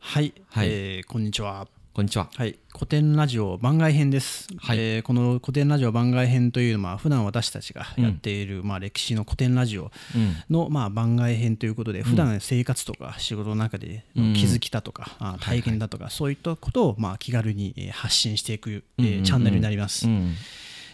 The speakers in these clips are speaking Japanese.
はい、はいえーこんにちは。こんにちは。はい、古典ラジオ番外編です、はいえーこの古典ラジオ番外編というのは普段私たちがやっている、まあ、歴史の古典ラジオうん。の、まあ、番外編ということで普段生活とか仕事の中でうん気づきだとか、あ体験だとか、そういったことを、まあ、気軽にえー発信していく、えーチャンネルになります。うん。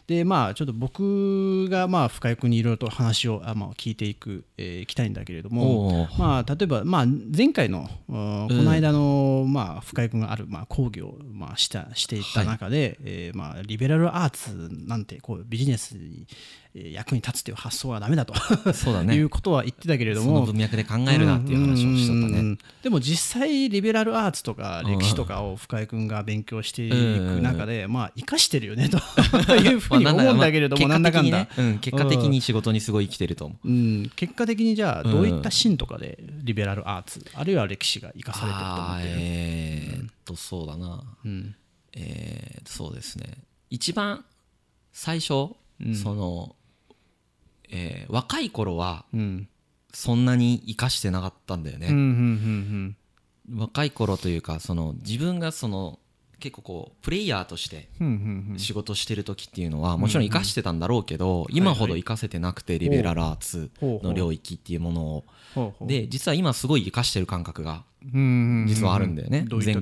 でまあちょっと僕がまあ深井君にいろいろと話をあ、まあ、聞いていく、えーいきたいんだけれどもまあ例えば、まあ、前回のうん。この間の、まあ、深井君がある、まあ、講義を、まあ、したしていった中で、えーまあ、リベラルアーツなんてこうビジネスにえー役に立つという発想はダメだとそうだいねう。ことは言ってたけれども文脈で考えるなっていう話をしとったね。うんうんうんでも実際リベラルアーツとか歴史とかを深井君が勉強していく中でまあ生かしてるよねというふうに思うんだけれどもなんだかんだ結果的に仕事にすごい生きてると思う。うん、結果的にじゃあどういったシーンとかでリベラルアーツ、あるいは歴史が生かされてると思ってる、えーっと、そうだな。うんえーそうですね。一番最初、その、えー若い頃はうん。そんなに生かしてなかったんだよね。若い頃というかその自分がその結構こうプレイヤーとして仕事してる時っていうのはもちろん生かしてたんだろうけど今ほど生かせてなくてリベラルアーツの領域っていうものを。で実は今すごい生かしてる感覚が実はあるんだよね。前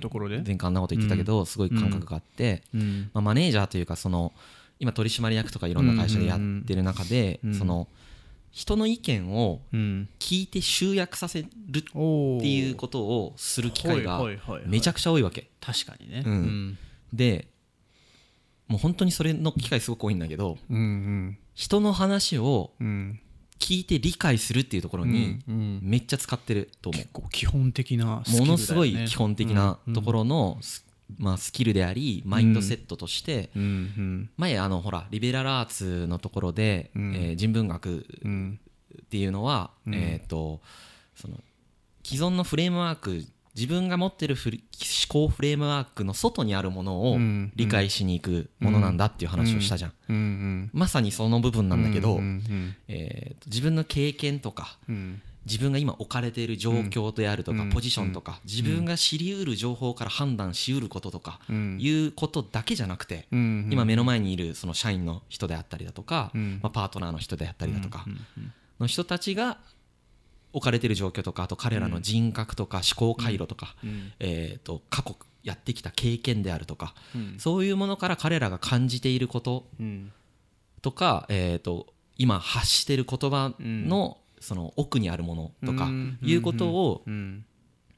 前回あんなこと言ってたけどすごい感覚があってうん。まあマネージャーというかその今取締役とかいろんな会社でやってる中でその人の意見をうん。聞いて集約させるっていうことをする機会がめちゃくちゃ多いわけ。確かにね。うん。でもう本当にそれの機会すごく多いんだけどうんうん。人の話をうん。聞いて理解するっていうところにめっちゃ使ってると思結構基本的なね。うものすごい基本的なところのス,、まあ、スキルでありマインドセットとして前あのほらリベラルアーツのところで、うん。えー人文学うん。っていうのは、うん。えっ、とその既存のフレームワーク自分が持ってる思考フレームワークの外にあるものをうん。理解しに行くものなんだっていう話をしたじゃん、まさにその部分なんだけど、えーと自分の経験とかうん自分が今置かれている状況であるとか、うん。ポジションとか、自分が知りうる情報から判断しうることとか、うん。いうことだけじゃなくて、うん。今目の前にいるその社員の人であったりだとか、うん。まあ、パートナーの人であったりだとかうん。の人たちが置かれている状況とかあと彼らの人格とか思考回路とか、うん。えー、と過去やってきた経験であるとか、うん。そういうものから彼らが感じていることうん。とか、えー、と今発している言葉のその奥にあるものとかうん。いうことを、うん。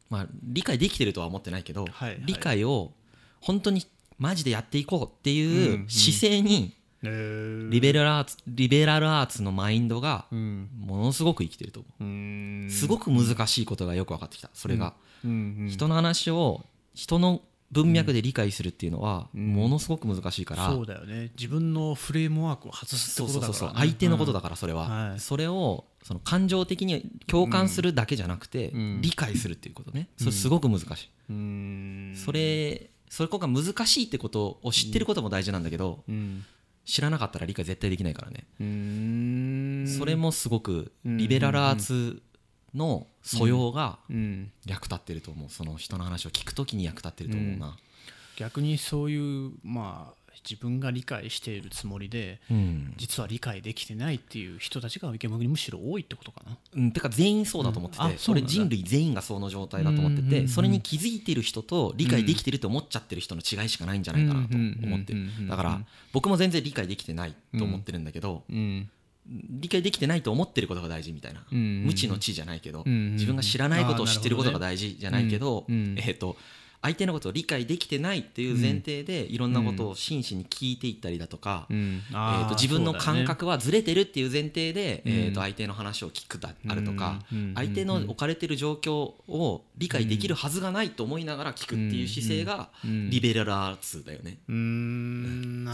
まあ、理解できてるとは思ってないけど、はいはい。理解を本当にマジでやっていこうってうんいううん。姿勢にえー。リベラルアーツリベラルアーツのマインドがうん。ものすごく生きてると思う。すごく難しいことがよく分かってきたそれが。人の話を人の文脈で理解するっていうのはものすごく難しいからそうだよね。自分のフレームワークを外すってことだからね。そうそうそう相手のことだからそれは。はい。それをその感情的に共感するだけじゃなくてん。理解するっていうことね。それすごく難しい。うん。それそれこが難しいってことを知ってることも大事なんだけどうん。知らなかったら理解絶対できないからね。うん。それもすごくリベラルアーツの素養がうん。役立ってると思う。その人の話を聞くときに役立ってると思うな。逆にそういうまあ自分が理解しているつもりでうん、実は理解できてないっていう人たちが池向にむしろ多いってことかな。うん、てか全員そうだと思ってて、うん。あそれ人類全員がその状態だと思ってうんうん。うんてそれに気づいてる人と理解できてると思っちゃってる人の違いしかないんじゃないかなと思って。るうんうんうんうんだから僕も全然理解できてないと思ってるんだけどうん理解できてないと思ってることが大事みたいな。うんうんうん。無知の知じゃないけどうんうんうん。自分が知らないことを知ってることが大事じゃないけどうんうんえっと相手のことを理解できてないっていう前提でいろんなことを真摯に聞いていったりだとかうん。えあーーと自分の感覚はずれてるっていう前提で、うんえー、と相手の話を聞くだあるとか、うん相手の置かれてる状況を理解できるはずがないと思いながら聞くっていう姿勢がうんリベラルアーツだよね、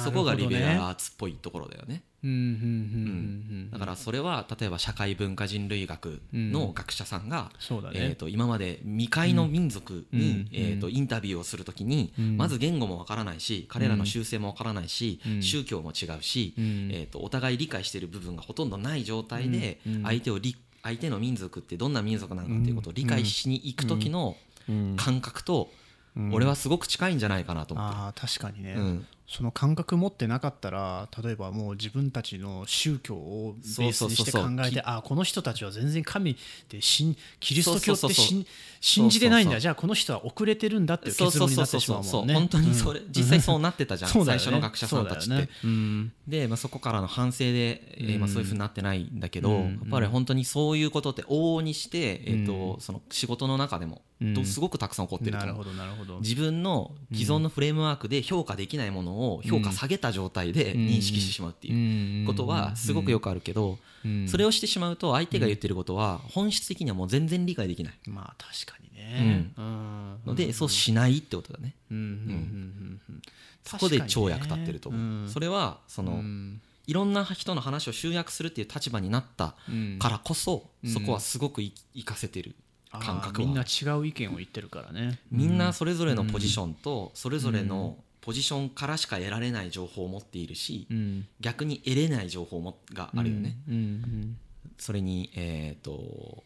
そこがリベラルアーツっぽいところだよねうんうんうんうんだからそれは例えば社会文化人類学の学者さんが、そうだね。えー、と今まで未開の民族に、うん。えー、とインタビューをするときに、うん。まず言語もわからないし彼らの習性もわからないし、うん。宗教も違うし、うん。えー、とお互い理解している部分がほとんどない状態でうん。うん。相手を理相手の民族ってどんな民族なのかっていうことを理解しに行く時の感覚と俺はすごく近いんじゃないかなと思って。る、あー確かにね、うんその感覚持ってなかったら例えばもう自分たちの宗教をベースにして考えてあーこの人たちは全然神で信キリスト教ってそうそうそうそう。信信じてないんだ。じゃあこの人は遅れてるんだっていうそう結論になってしまもん。ね本当にそれ、実際そうなってたじゃん、ね。最初の学者さんたちって、ね。うん。で、まあ、そこからの反省で、えーまあ、そういうふうになってないんだけど、うん。やっぱり本当にそういうことって往々にして、えーとその仕事の中でも、すごくたくさん起こってると思う。自分の既存のフレームワークで評価できないものを評価下げた状態で認識してしまうっていうことはすごくよくあるけど、それをしてしまうと相手が言ってることは本質的にはもう全然理解できない。まあ確かにね。うん。ので、そうしないってことだね。うん。うん。うん。うん。うん。そこで超役立ってると思う、うん。それはその、うん。いろんな人の話を集約するっていう立場になったうん。からこそ、そこはすごくい活かせてる感覚みんな違う意見を言ってるからね。みんなそれぞれのポジションとそれぞれのポジションからしか得られない情報を持っているし、うん。逆に得れない情報もがあるよね、うんうんそれにえっ、と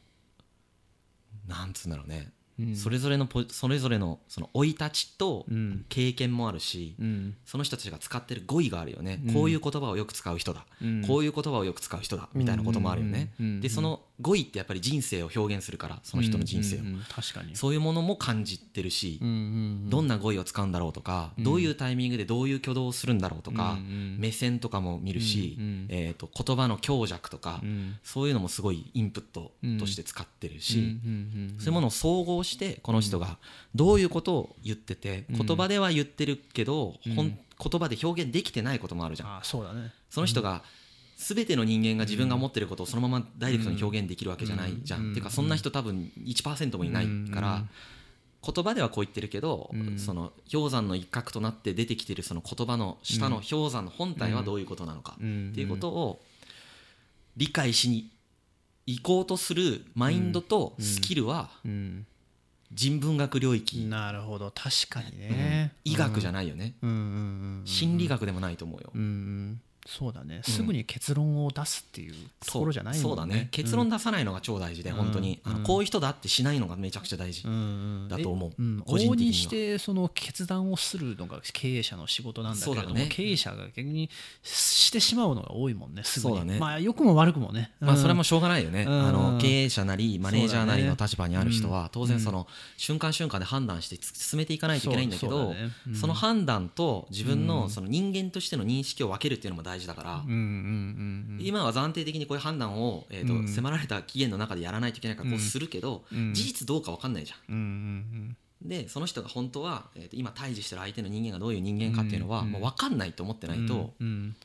なんつうんだろうね、うんそれぞれのポそれぞれのその生い立ちとうん。経験もあるし、うん。その人たちが使ってる語彙があるよね、うん。こういう言葉をよく使う人だ、うん。こういう言葉をよく使う人だ。みたいなこともあるよね、でその語彙ってやっぱり人生を表現するからその人の人生を、確かに。そういうものも感じてるし、どんな語彙を使うんだろうとか、うん。どういうタイミングでどういう挙動をするんだろうとか、目線とかも見るし、えー、と言葉の強弱とか、うん。そういうのもすごいインプットとして使ってるし、そういうものを総合してこの人がどういうことを言っててうん。言葉では言ってるけど、言葉で表現できてないこともあるじゃん。その人が全ての人間が自分が持ってることをそのままダイレクトに表現できるわけじゃないじゃん。うん。ていうかそんな人多分1%もいないから、言葉ではこう言ってるけど、うん。その氷山の一角となって出てきてるその言葉の下の氷山の本体はどういうことなのかっていうことを理解しに行こうとするマインドとスキルはうん。人文学領域、なるほど。確かにね。医学じゃいないよね、うん。うん。うん。心理学でもないと思うよ、うん。うんそうだね。すぐに結論を出すっていうところじゃないもんね。そうだね。結論出さないのが超大事で、本当に。あのこういう人だってしないのがめちゃくちゃ大事、だと思う。えん。個人的にしてその決断をするのが経営者の仕事なんだけれども、ね。経営者が逆にしてしまうのが多いもんねすぐにそうだね。まあ良くも悪くもね、まあ、それはもしょうがないよね、うん。あの経営者なりマネージャーなりの立場にある人は当然その瞬間瞬間で判断して進めていかないといけないんだけどその判断と自分のその人間としての認識を分けるっていうのも大事だからうんうんうん今は暫定的にこういう判断をえーうん。と迫られた期限の中でやらないといけないからこううんするけどうん。事実どうか分かんないじゃん。うんうんでその人が本当はえーと今対峙してる相手の人間がどういう人間かっていうのはうん。もう分かんないと思ってうんないとうん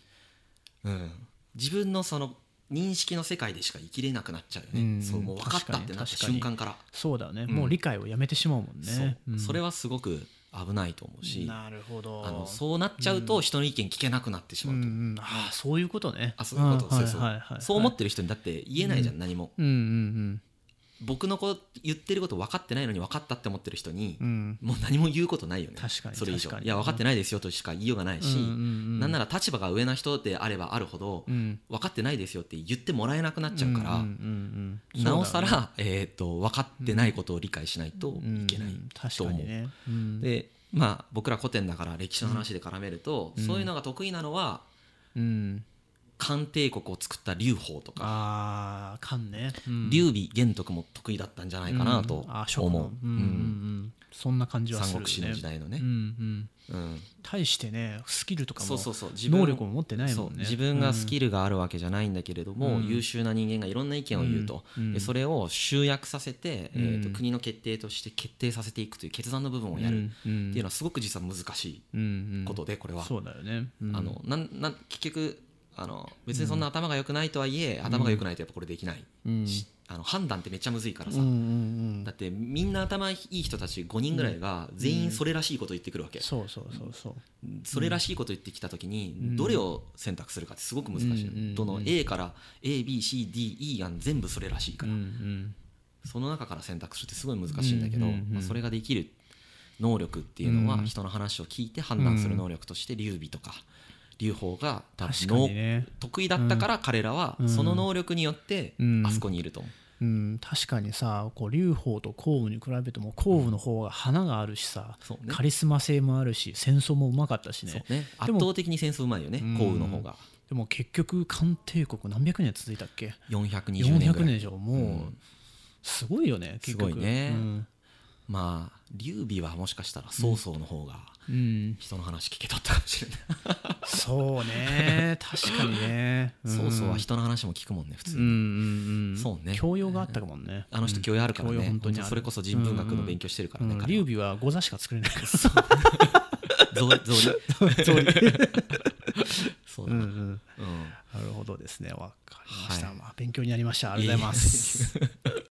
うん。自分のその認識の世界でしか生きれなくなっちゃうようんね。そうもう分かったってなった瞬間から。そうだね、うん。もう理解をやめてしまうもんね。ん。それはすごく危ないと思うしなるほど。あのそうなっちゃうと人の意見聞けなくなってしまうと、うんうん。ああそういうことね。あそういうこと、んそうそう、はいはいはい。そう思ってる人にだって言えないじゃん、何も。うんうん僕のこ言ってること分かってないのに分かったって思ってる人に、もう何も言うことないよね。確かにそれ以上。いや分かってないですよとしか言いようがないし、うなんなら立場が上な人であればあるほど、うん。分かってないですよって言ってもらえなくなっちゃうから、なおさら、えー、と分かってないことを理解しないといけないと思う。かにね。うん。でまあ僕ら古典だから歴史の話で絡めると、うん。そういうのが得意なのはうん漢帝国を作った劉邦とか、ああ勘ね。うん。劉備玄徳も得意だったんじゃないかなと思う、君うんうん。うん。そんな感じはする三国志の時代のね。うんうん。うん。対してねスキルとかもそうそうそう。自分能力も持ってないもんね。自分がスキルがあるわけじゃないんだけれども、うん。優秀な人間がいろんな意見を言うと、うんでそれを集約させて、うん。えー、と国の決定として決定させていくという決断の部分をやる。っていうのはすごく実は難しいことでこれは。そうだよね。うん。あのなんなん結局あの別にそんな頭が良くないとはいえ、頭が良くないとやっぱこれできない、あの判断ってめっちゃむずいからさ、だってみんな頭いい人たち5人ぐらいが全員それらしいこと言ってくるわけ、そうそうそうそう。それらしいこと言ってきた時にどれを選択するかってすごく難しい、どの A から ABCDE が全部それらしいかうんら、うん。その中から選択するってすごい難しいんだけど、まあ、それができる能力っていうのはうん。人の話を聞いて判断する能力として劉備とか劉邦が多分ね。得意だったから彼らはその能力によってうん。あそこにいると。思う。うん、確かにさこう劉邦と項羽に比べても項羽の方が花があるしさ、そうね。カリスマ性もあるし戦争もうまかったしね。ね。圧倒的に戦争うまいよねうん。降雨の方が。でも結局漢帝国何百年続いたっけ？420年ぐ400年らい。でしょもう、うん。すごいよね結局。すごいね。うんまあ劉備はもしかしたら曹操の方がうん。人の話聞けとったかもしれないそうね。確かにね。曹操はうん人の話も聞くもんね普通に。うんうんうんそうね。教養があったかもね。あの人教養あるからね。本当にそれこそ人文学の勉強してるからね。うん。彼は劉備は御座しか作れない。から草履。草履。そうだうんうん。うん。なるほどですね。わかりました、はい。まあ勉強になりました。ありがとうございます